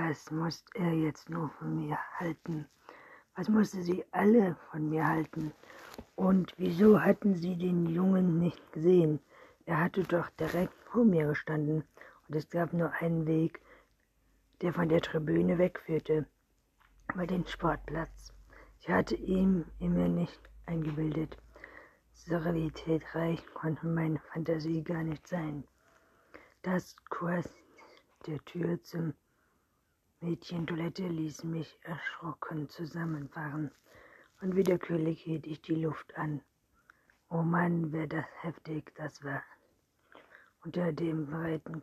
Was muss er jetzt nur von mir halten? Was musste sie alle von mir halten? Und wieso hatten sie den Jungen nicht gesehen? Er hatte doch direkt vor mir gestanden und es gab nur einen Weg, der von der Tribüne wegführte, über den Sportplatz. Ich hatte ihm immer nicht eingebildet. So realitätsreich konnte meine Fantasie gar nicht sein. Das Kurs der Tür zum Mädchentoilette ließ mich erschrocken zusammenfahren und willkürlich hielt ich die Luft an. Oh Mann, wer das heftig das war. Unter dem breiten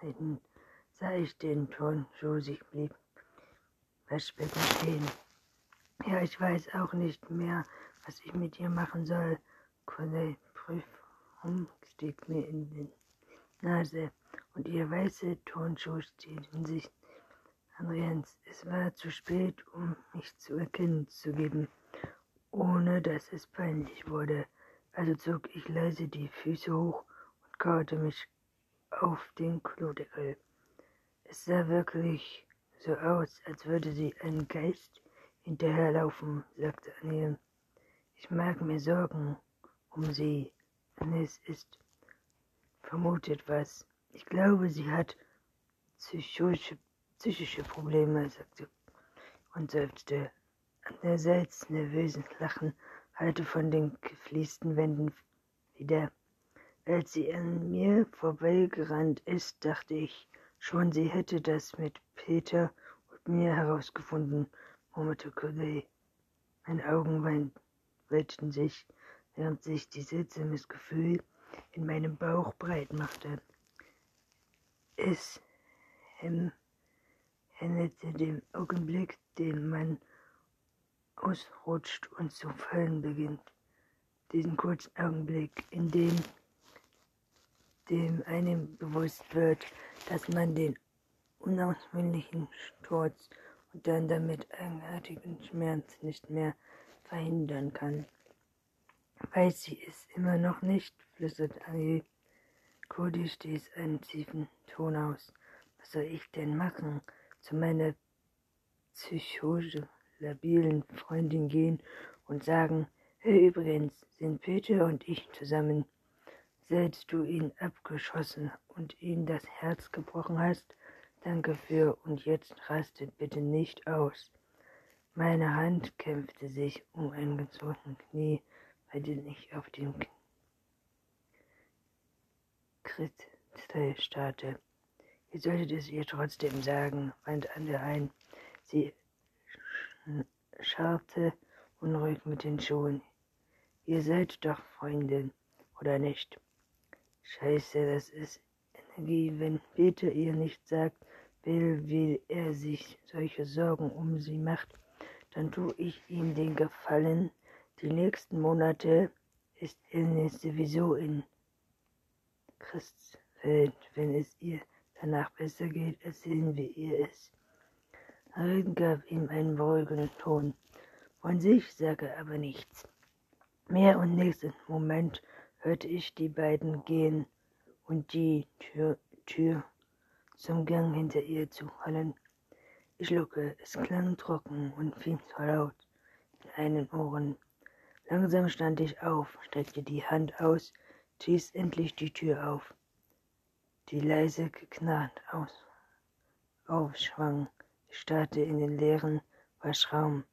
Ketten sah ich den Turnschuh sich blieb Waschbecken stehen. Ja, ich weiß auch nicht mehr, was ich mit ihr machen soll. Corneille Prüfung stieg mir in die Nase und ihr weiße Turnschuhe stehen sich an Jens. Es war zu spät, um mich zu erkennen zu geben, ohne dass es peinlich wurde. Also zog ich leise die Füße hoch und kaute mich auf den Klodeckel. Es sah wirklich so aus, als würde sie ein Geist hinterherlaufen, sagte Anne. Ich mag mir Sorgen um sie. Annes ist vermutet was. Ich glaube, sie hat psychische, psychische Probleme, sagte und seufzte. Andererseits nervöses Lachen hallte von den gefliesten Wänden wieder. Als sie an mir vorbeigerannt ist, dachte ich schon, sie hätte das mit Peter und mir herausgefunden, murmelte Corday. Meine Augen weiteten sich, während sich die seltsames Gefühl in meinem Bauch breit machte. Es hemmete dem Augenblick, den man ausrutscht und zu fallen beginnt. Diesen kurzen Augenblick, in dem dem einem bewusst wird, dass man den unausweichlichen Sturz und dann damit eigenartigen Schmerz nicht mehr verhindern kann. Weiß sie es immer noch nicht, flüstert Angie. Cody stieß einen tiefen Ton aus. Was soll ich denn machen? Zu meiner psychologisch labilen Freundin gehen und sagen, hey, übrigens sind Peter und ich zusammen seit du ihn abgeschossen und ihm das Herz gebrochen hast, danke für und jetzt rastet bitte nicht aus. Meine Hand kämpfte sich um ein gezogenes Knie, bei dem ich auf dem Kritteil starrte. Ihr solltet es ihr trotzdem sagen, wandte Anne ein. Sie scharrte unruhig mit den Schuhen. Ihr seid doch Freundin, oder nicht? Scheiße, das ist Energie. Wenn Peter ihr nicht sagt, will, wie er sich solche Sorgen um sie macht, dann tue ich ihm den Gefallen. Die nächsten Monate ist Ines sowieso in Christfeld. Wenn es ihr danach besser geht, erzählen wir ihr es. Hagen gab ihm einen beruhigenden Ton. Von sich sage er aber nichts. Mehr und nächsten Moment hörte ich die beiden gehen und die Tür, Tür zum Gang hinter ihr zu fallen. Ich schluckte, es klang trocken und viel zu laut in einen Ohren. Langsam stand ich auf, streckte die Hand aus, stieß endlich die Tür auf, die leise geknarrt aus, aufschwang. Ich starrte in den leeren Waschraum,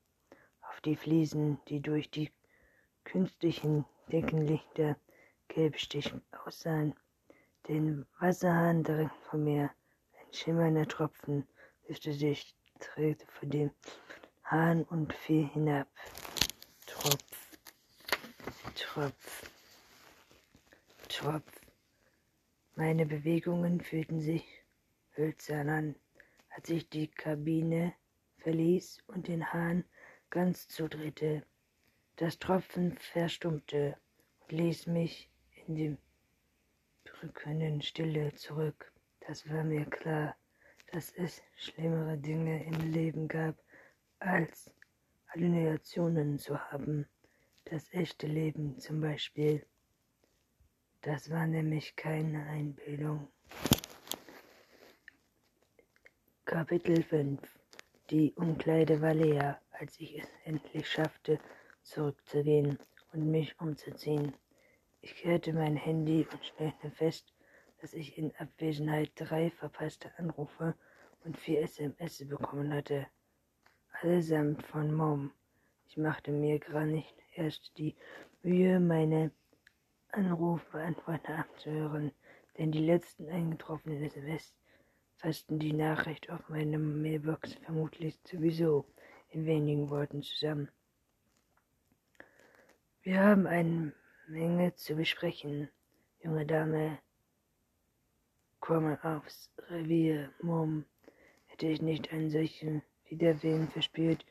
auf die Fliesen, die durch die künstlichen Deckenlichter gelbstich aussahen. Den Wasserhahn direkt vor mir, ein schimmernder Tropfen, löste sich, drehte vor dem Hahn und fiel hinab. Tropf, Tropf, Tropf. Meine Bewegungen fühlten sich hölzern an, als ich die Kabine verließ und den Hahn ganz zudrehte. Das Tropfen verstummte und ließ mich in dem drückenden Stille zurück. Das war mir klar, dass es schlimmere Dinge im Leben gab, als Halluzinationen zu haben. Das echte Leben zum Beispiel. Das war nämlich keine Einbildung. Kapitel 5 Die Umkleide war leer, als ich es endlich schaffte, zurückzugehen und mich umzuziehen. Ich kehrte mein Handy und stellte fest, dass ich in Abwesenheit drei verpasste Anrufe und vier SMS bekommen hatte. Allesamt von Mom. Ich machte mir gar nicht erst die Mühe, meine Anrufbeantworter abzuhören, denn die letzten eingetroffenen SMS fassten die Nachricht auf meiner Mailbox vermutlich sowieso in wenigen Worten zusammen. Wir haben eine Menge zu besprechen, junge Dame. Komme aufs Revier, Mom. Hätte ich nicht einen solchen Widerwillen verspürt,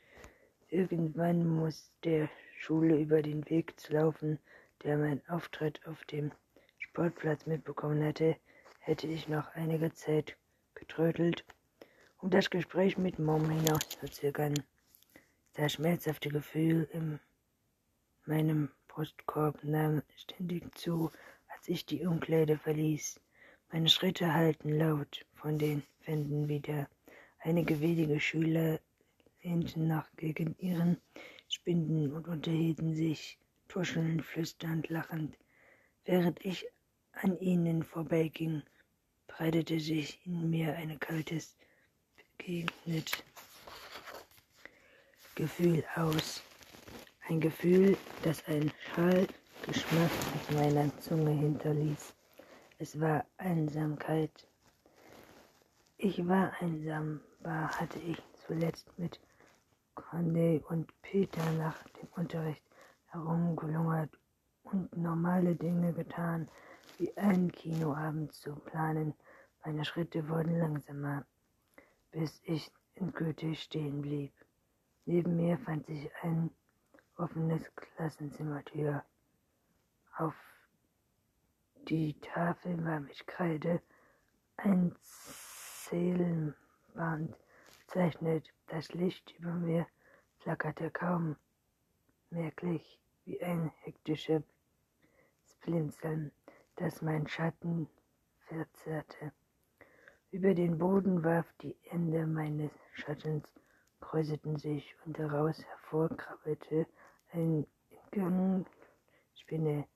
irgendwann muss der Schule über den Weg zu laufen, der mein Auftritt auf dem Sportplatz mitbekommen hatte, hätte ich noch einige Zeit getrödelt, um das Gespräch mit Mom hinauszuzögern. Das schmerzhafte Gefühl in meinem Brustkorb nahm ständig zu, als ich die Umkleide verließ. Meine Schritte hallten laut von den Wänden wieder. Einige wenige Schüler lehnten nach gegen ihren Spinden und unterhielten sich, tuschelnd, flüsternd, lachend. Während ich an ihnen vorbeiging, breitete sich in mir ein kaltes, begegnet Gefühl aus. Ein Gefühl, das einen Schallgeschmack auf meiner Zunge hinterließ. Es war Einsamkeit. Ich war einsam, war, hatte ich zuletzt mit Conde und Peter nach dem Unterricht herumgelungert und normale Dinge getan, wie einen Kinoabend zu planen. Meine Schritte wurden langsamer, bis ich endgültig stehen blieb. Neben mir fand sich ein offenes Klassenzimmertür. Auf die Tafel war mit Kreide ein Zählband bezeichnet. Das Licht über mir flackerte kaum merklich wie ein hektisches Blinzeln, das mein Schatten verzerrte. Über den Boden warf die Ende meines Schattens, kräuselten sich und daraus hervorkrabbelte ein Gangspinne,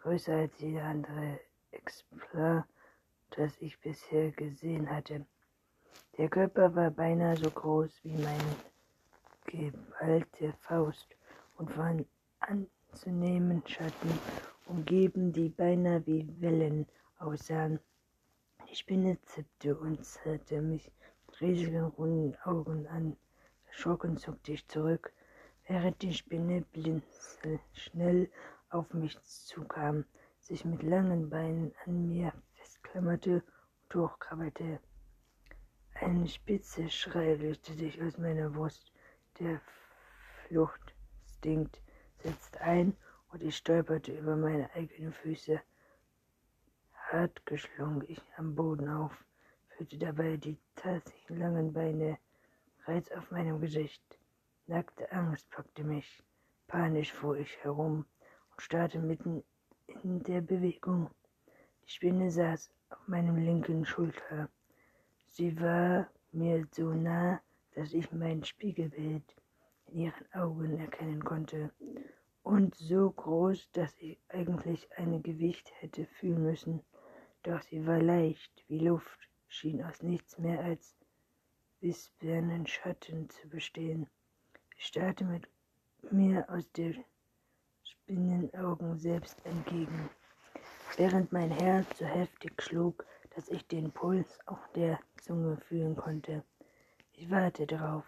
größer als jeder andere Exemplar, das ich bisher gesehen hatte. Der Körper war beinahe so groß wie meine geballte Faust und von anzunehmen Schatten umgeben, die beinahe wie Wellen aussahen. Die Spinne zippte und zerrte mich mit riesigen runden Augen an. Erschrocken zuckte ich zurück, während die Spinne blinzelschnell auf mich zukam, sich mit langen Beinen an mir festklammerte und hochkrabbelte. Ein spitzer Schrei löste sich aus meiner Brust. Der Fluchtinstinkt setzte ein und ich stolperte über meine eigenen Füße. Hart geschlungen ich am Boden auf, fühlte dabei die tatsächlich langen Beine Reiz auf meinem Gesicht. Nackte Angst packte mich. Panisch fuhr ich herum und starrte mitten in der Bewegung. Die Spinne saß auf meinem linken Schulter. Sie war mir so nah, dass ich mein Spiegelbild in ihren Augen erkennen konnte und so groß, dass ich eigentlich ein Gewicht hätte fühlen müssen. Doch sie war leicht wie Luft, schien aus nichts mehr als wispernden Schatten zu bestehen. Ich starrte mit mir aus den Spinnenaugen selbst entgegen, während mein Herz so heftig schlug, dass ich den Puls auf der Zunge fühlen konnte. Ich warte darauf,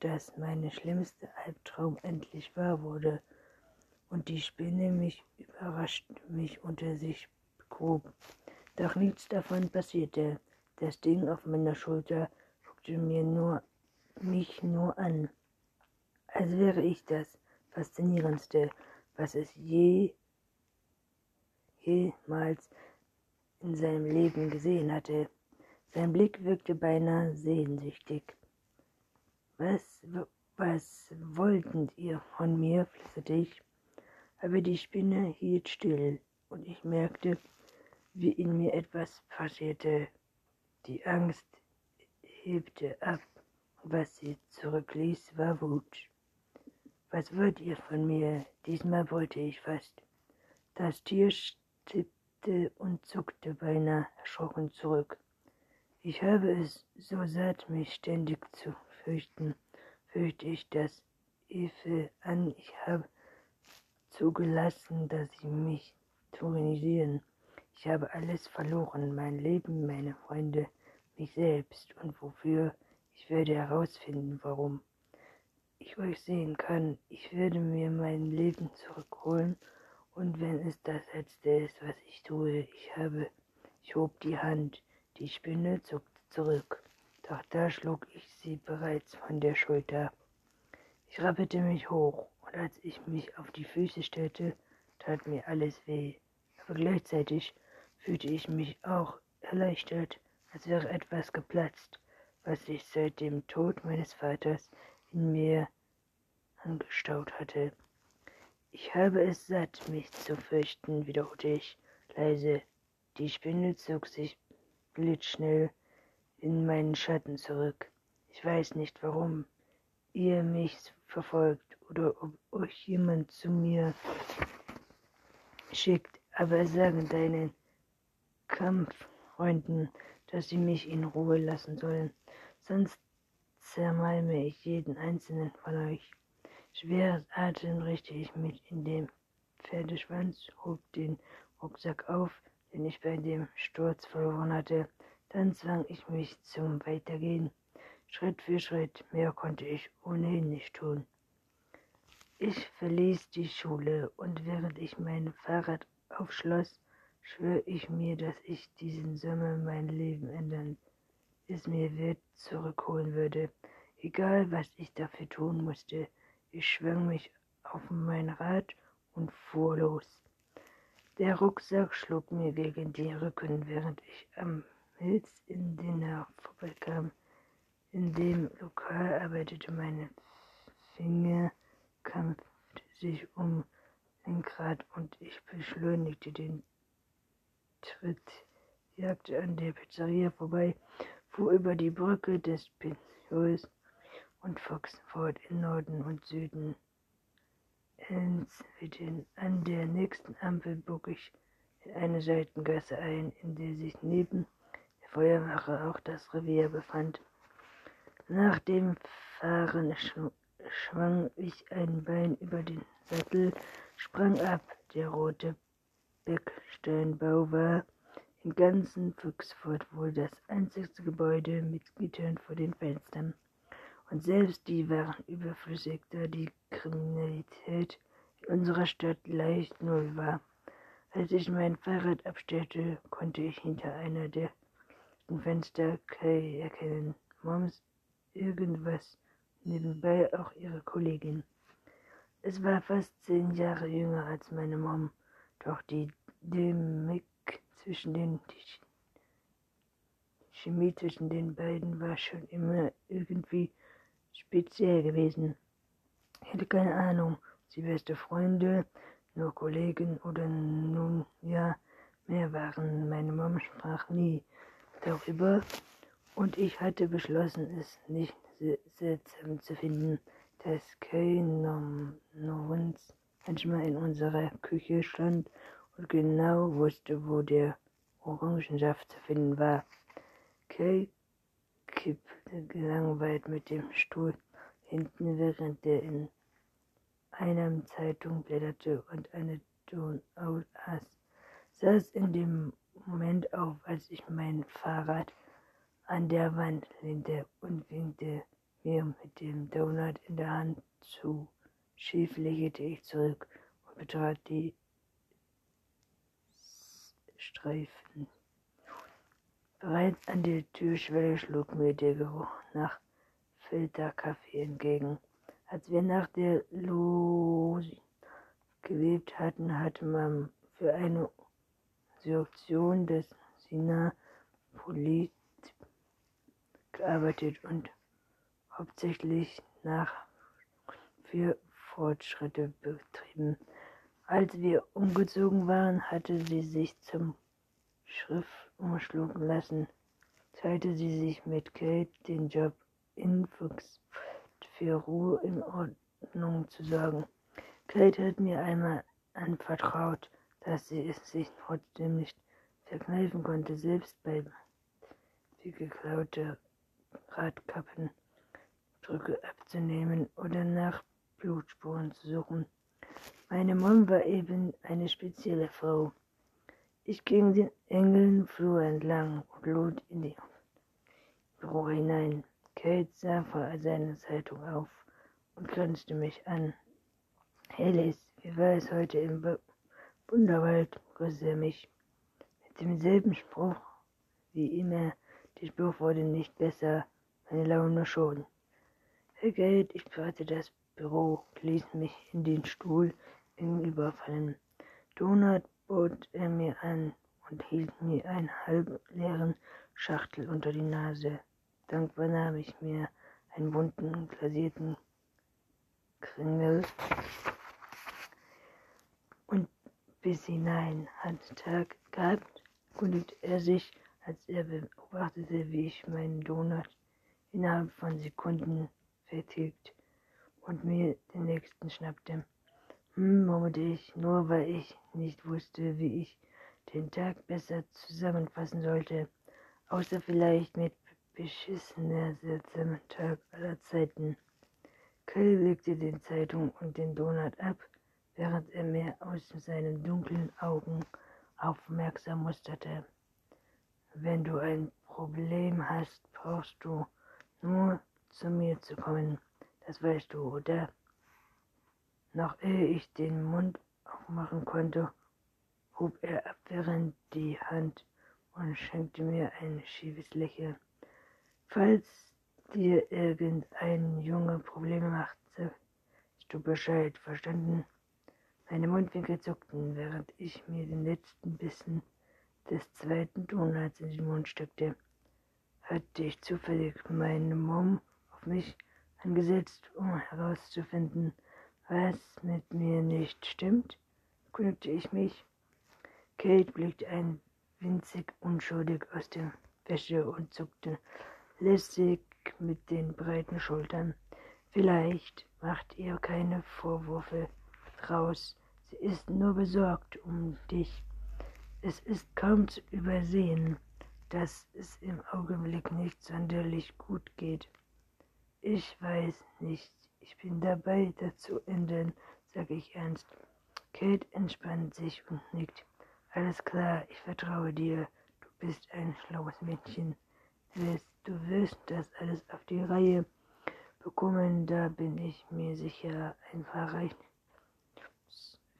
dass mein schlimmster Albtraum endlich wahr wurde und die Spinne mich überrascht, mich unter sich begrub. Doch nichts davon passierte. Das Ding auf meiner Schulter guckte mir nur, mich nur an, als wäre ich das Faszinierendste, was es je, jemals in seinem Leben gesehen hatte. Sein Blick wirkte beinahe sehnsüchtig. Was, was wolltet ihr von mir? flüsterte ich aber die Spinne hielt still und ich merkte, wie in mir etwas passierte. Die Angst hebte ab. Was sie zurückließ, war Wut. Was wollt ihr von mir? Diesmal wollte ich fast. Das Tier stippte und zuckte beinahe erschrocken zurück. Ich habe es so satt, mich ständig zu fürchten, fürchte ich das Efe an. Ich habe zugelassen, dass sie mich tyrannisieren. Ich habe alles verloren, mein Leben, meine Freunde, mich selbst und wofür. Ich werde herausfinden, warum ich euch sehen kann. Ich werde mir mein Leben zurückholen und wenn es das Letzte ist, was ich tue, ich habe, ich hob die Hand, die Spinne zuckte zurück, doch da schlug ich sie bereits von der Schulter. Ich rappelte mich hoch und als ich mich auf die Füße stellte, tat mir alles weh, aber gleichzeitig fühlte ich mich auch erleichtert, als wäre etwas geplatzt, was sich seit dem Tod meines Vaters in mir angestaut hatte. Ich habe es satt, mich zu fürchten, wiederholte ich leise. Die Spinne zog sich blitzschnell in meinen Schatten zurück. Ich weiß nicht, warum ihr mich verfolgt oder ob euch jemand zu mir schickt, aber sagen deinen Kampffreunden, dass sie mich in Ruhe lassen sollen, sonst zermalme ich jeden einzelnen von euch. Schweres Atem richte ich mich in dem Pferdeschwanz, hob den Rucksack auf, den ich bei dem Sturz verloren hatte. Dann zwang ich mich zum Weitergehen. Schritt für Schritt, mehr konnte ich ohnehin nicht tun. Ich verließ die Schule und während ich mein Fahrrad aufschloss, schwör ich mir, dass ich diesen Sommer mein Leben ändern, es mir wird zurückholen würde, egal was ich dafür tun musste. Ich schwang mich auf mein Rad und fuhr los. Der Rucksack schlug mir gegen den Rücken, während ich am Milz in Dinner vorbeikam. In dem Lokal arbeitete meine Finger, kämpfte sich um Lenkrad und ich beschleunigte den Tritt, jagte an der Pizzeria vorbei, fuhr über die Brücke des Pinholes und Foxford in Norden und Süden. Enswitten. An der nächsten Ampel bog ich in eine Seitengasse ein, in der sich neben Feuerwache auch das Revier befand. Nach dem Fahren schwang ich ein Bein über den Sattel, sprang ab. Der rote Becksteinbau war im ganzen Fuchsfurt wohl das einzigste Gebäude mit Gittern vor den Fenstern und selbst die waren überflüssig, da die Kriminalität in unserer Stadt leicht null war. Als ich mein Fahrrad abstellte, konnte ich hinter einer der Fenster Kay erkennen. Moms irgendwas, nebenbei auch ihre Kollegin. Es war fast zehn Jahre jünger als meine Mom, doch die Dynamik zwischen den die Chemie zwischen den beiden war schon immer irgendwie speziell gewesen. Ich hätte keine Ahnung, sie beste Freunde, nur Kollegen oder nun ja, mehr waren. Meine Mom sprach nie darüber und ich hatte beschlossen, es nicht seltsam zu finden, dass Kay Norens manchmal in unserer Küche stand und genau wusste, wo der Orangensaft zu finden war. Kay kippte gelangweilt mit dem Stuhl hinten, während er in einer Zeitung blätterte und eine Donau aß, saß in dem Moment auf, als ich mein Fahrrad an der Wand lehnte und winkte mir mit dem Donut in der Hand zu. Schief lächelte ich zurück und betrat die Streifen. Bereits an der Türschwelle schlug mir der Geruch nach Filterkaffee entgegen. Als wir nach der Loge gelebt hatten, hatte man für eine Sektion des Sina-Polit gearbeitet und hauptsächlich nach für Fortschritte betrieben. Als wir umgezogen waren, hatte sie sich zum Schrift umschlucken lassen. teilte sie sich mit Kate den Job in Fuchs für Ruhe in Ordnung zu sorgen. Kate hat mir einmal anvertraut, dass sie es sich trotzdem nicht verkneifen konnte, selbst bei die geklaute Radkappen Drücke abzunehmen oder nach Blutspuren zu suchen. Meine Mom war eben eine spezielle Frau. Ich ging den engen Flur entlang und lud in die Büro hinein. Kate sah vor seiner Zeitung auf und grinste mich an. Liz, wie war es heute im B Wunderwald? grüßte er mich. Mit demselben Spruch wie immer. Der Spruch wurde nicht besser, meine Laune schon. Herr Geld, ich bereite das Büro, ließ mich in den Stuhl gegenüber fallen. Donut bot er mir an und hielt mir einen halb leeren Schachtel unter die Nase. Dankbar nahm ich mir einen bunten, glasierten Kringel bis hinein. Hat Tag gehabt, kundigte er sich, als er beobachtete, wie ich meinen Donut innerhalb von Sekunden vertilgt und mir den nächsten schnappte. Hm, murmelte ich, nur weil ich nicht wusste, wie ich den Tag besser zusammenfassen sollte, außer vielleicht mit beschissener, seltsamer Tag aller Zeiten. Köll legte den Zeitung und den Donut ab, während er mir aus seinen dunklen Augen aufmerksam musterte. Wenn du ein Problem hast, brauchst du nur zu mir zu kommen. Das weißt du, oder? Noch ehe ich den Mund aufmachen konnte, hob er abwehrend die Hand und schenkte mir ein schiefes Lächeln. Falls dir irgendein Junge Probleme macht, sagst du Bescheid, verstanden? Meine Mundwinkel zuckten, während ich mir den letzten Bissen des zweiten Donuts in den Mund steckte. Hatte ich zufällig meine Mom auf mich angesetzt, um herauszufinden, was mit mir nicht stimmt? Kundigte ich mich. Kate blickte ein winzig unschuldig aus der Wäsche und zuckte lässig mit den breiten Schultern. Vielleicht macht ihr keine Vorwürfe draus. Sie ist nur besorgt um dich. Es ist kaum zu übersehen, dass es im Augenblick nicht sonderlich gut geht. Ich weiß nicht, ich bin dabei, das zu ändern, sage ich ernst. Kate entspannt sich und nickt. Alles klar, ich vertraue dir. Du bist ein schlaues Mädchen. Du wirst das alles auf die Reihe bekommen, da bin ich mir sicher. Ein Verreich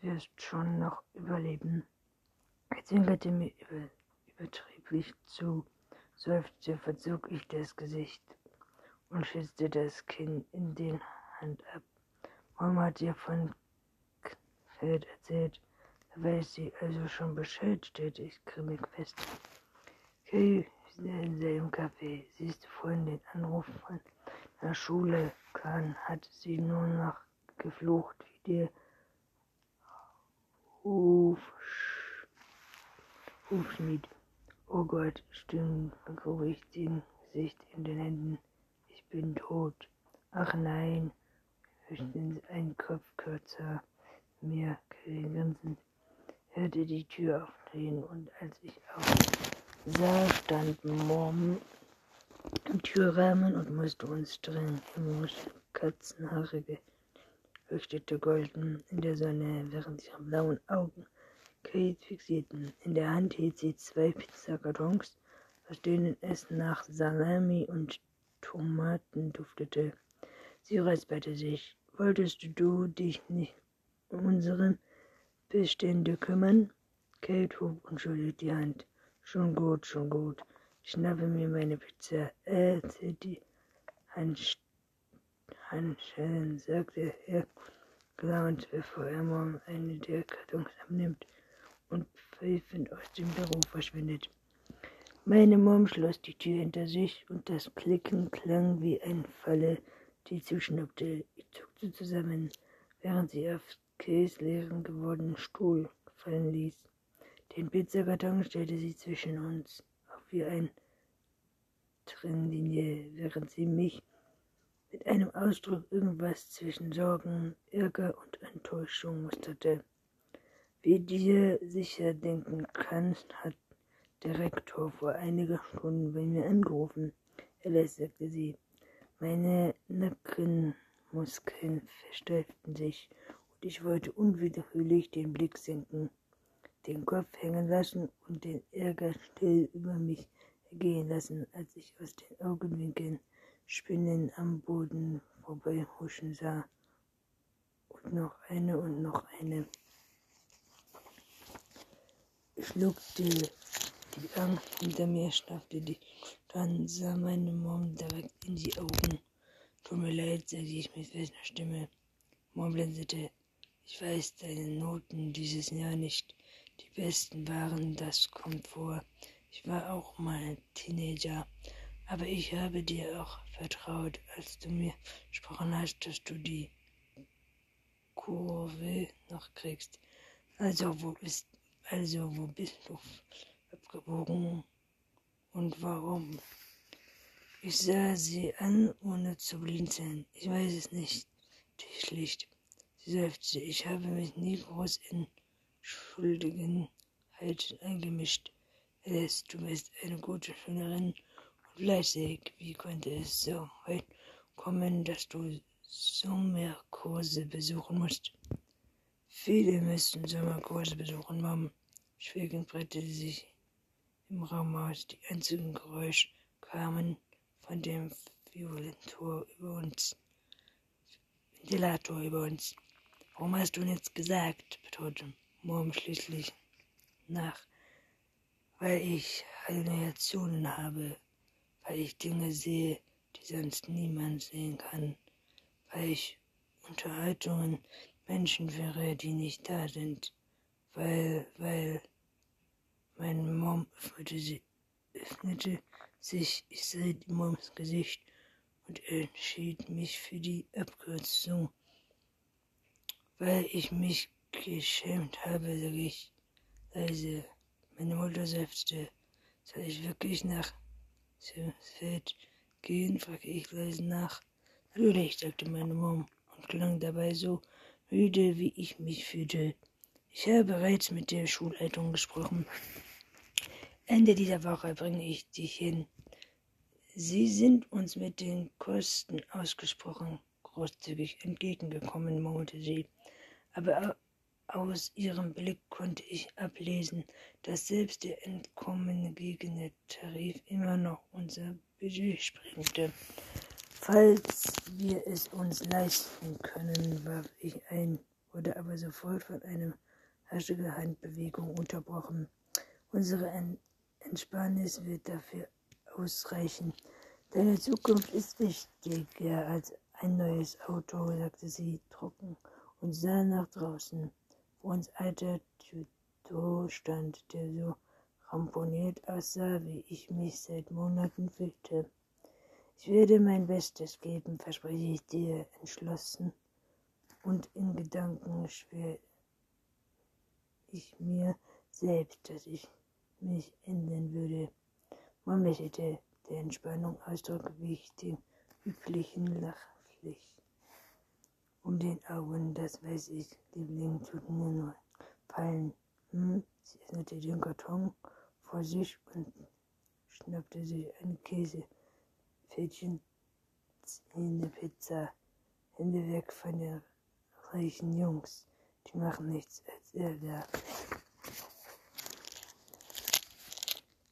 wirst schon noch überleben. Er zwinkerte mir über, übertrieblich zu, seufzte, verzog ich das Gesicht und schützte das Kinn in den Hand ab. Mama hat dir von Feld erzählt. Da weiß sie also schon Bescheid, stellte ich grimmig fest. Okay, in im Café. Siehst du vorhin den Anruf von der Schule kann, hat sie nur noch geflucht wie der Huf, Hufschmied. Oh Gott, stimmt, vergrub ich den Gesicht in den Händen. Ich bin tot. Ach nein, höchstens ein Kopf kürzer. Mir grinsend hörte die Tür aufdrehen und als ich auf sah, stand Mom im Türrahmen und musste uns drängen. Im katzenhaarige leuchtete golden in der Sonne, während ihre blauen Augen Kate fixierten. In der Hand hielt sie zwei Pizzakartons, aus denen es nach Salami und Tomaten duftete. Sie räusperte sich. Wolltest du dich nicht um unsere Bestände kümmern? Kate hob unschuldig die Hand. Schon gut, schon gut. Ich schnappe mir meine Pizza. Äh, die Handschellen, sagte er gelaunt, bevor er morgen eine der Kartons abnimmt und pfeifend aus dem Büro verschwindet. Meine Mom schloss die Tür hinter sich und das Klicken klang wie ein Falle, die zuschnappte. Ich zuckte zusammen, während sie auf Käs leeren gewordenen Stuhl fallen ließ. Den Pizzakarton stellte sie zwischen uns, auf wie ein Trennlinie, während sie mich mit einem Ausdruck irgendwas zwischen Sorgen, Ärger und Enttäuschung musterte. Wie dir sicher denken kannst, hat der Rektor vor einiger Stunden bei mir angerufen. Alice, sagte sie. Meine Nackenmuskeln versteiften sich und ich wollte unwiderruflich den Blick senken, den Kopf hängen lassen und den Ärger still über mich ergehen lassen, als ich aus den Augenwinkeln Spinnen am Boden vorbeihuschen sah. Und noch eine und noch eine. Ich schluckte die Angst hinter mir, schnappte die, dann sah meine Mom direkt in die Augen. Tut mir leid, sagte ich mit fester Stimme. Mom blinzelte. Ich weiß deine Noten dieses Jahr nicht. Die besten waren, das kommt vor. Ich war auch mal ein Teenager. Aber ich habe dir auch vertraut, als du mir gesprochen hast, dass du die Kurve noch kriegst. Also wo bist, also wo bist du abgebogen und warum? Ich sah sie an, ohne zu blinzeln. Ich weiß es nicht, schlicht. Sie seufzte. Ich habe mich nie groß in Schuldigenheit eingemischt. Alice, du bist eine gute Schülerin fleißig. Wie konnte es so weit kommen, dass du Sommerkurse besuchen musst? Viele müssen Sommerkurse besuchen, Mom. Schwiegend breitete sich im Raum aus. Die einzigen Geräusche kamen von dem Ventilator über uns. Ventilator über uns. Warum hast du nichts gesagt? betonte Mom schließlich nach. Weil ich Halluzinationen habe weil ich Dinge sehe, die sonst niemand sehen kann, weil ich Unterhaltungen Menschen wäre, die nicht da sind, weil, weil mein Mom öffnete, sie, öffnete sich, ich sah die Moms Gesicht und entschied mich für die Abkürzung, weil ich mich geschämt habe, sage ich leise. Meine Mutter seufzte. Soll ich wirklich nach Feld gehen? fragte ich leise nach. Natürlich, sagte meine Mom und klang dabei so müde, wie ich mich fühlte. Ich habe bereits mit der Schulleitung gesprochen. Ende dieser Woche bringe ich dich hin. Sie sind uns mit den Kosten ausgesprochen großzügig entgegengekommen, murmelte sie. Aber aus ihrem Blick konnte ich ablesen, dass selbst der entkommene Tarif immer noch unser Budget sprengte. Falls wir es uns leisten können, warf ich ein, wurde aber sofort von einer haschigen Handbewegung unterbrochen. Unsere Entspannis wird dafür ausreichen. Deine Zukunft ist wichtiger als ein neues Auto, sagte sie trocken und sah nach draußen uns alter Tüto stand, der so ramponiert aussah, wie ich mich seit Monaten fühlte. Ich werde mein Bestes geben, verspreche ich dir entschlossen, und in Gedanken schwer ich mir selbst, dass ich mich ändern würde. Man lächelte, der Entspannung Ausdruck wich dem üblichen Lachlicht um den Augen, das weiß ich. Liebling tut mir nur fallen. Hm? Sie öffnete den Karton vor sich und schnappte sich ein Käsefädchen in der Pizza. Hände weg von den reichen Jungs. Die machen nichts als Ärger.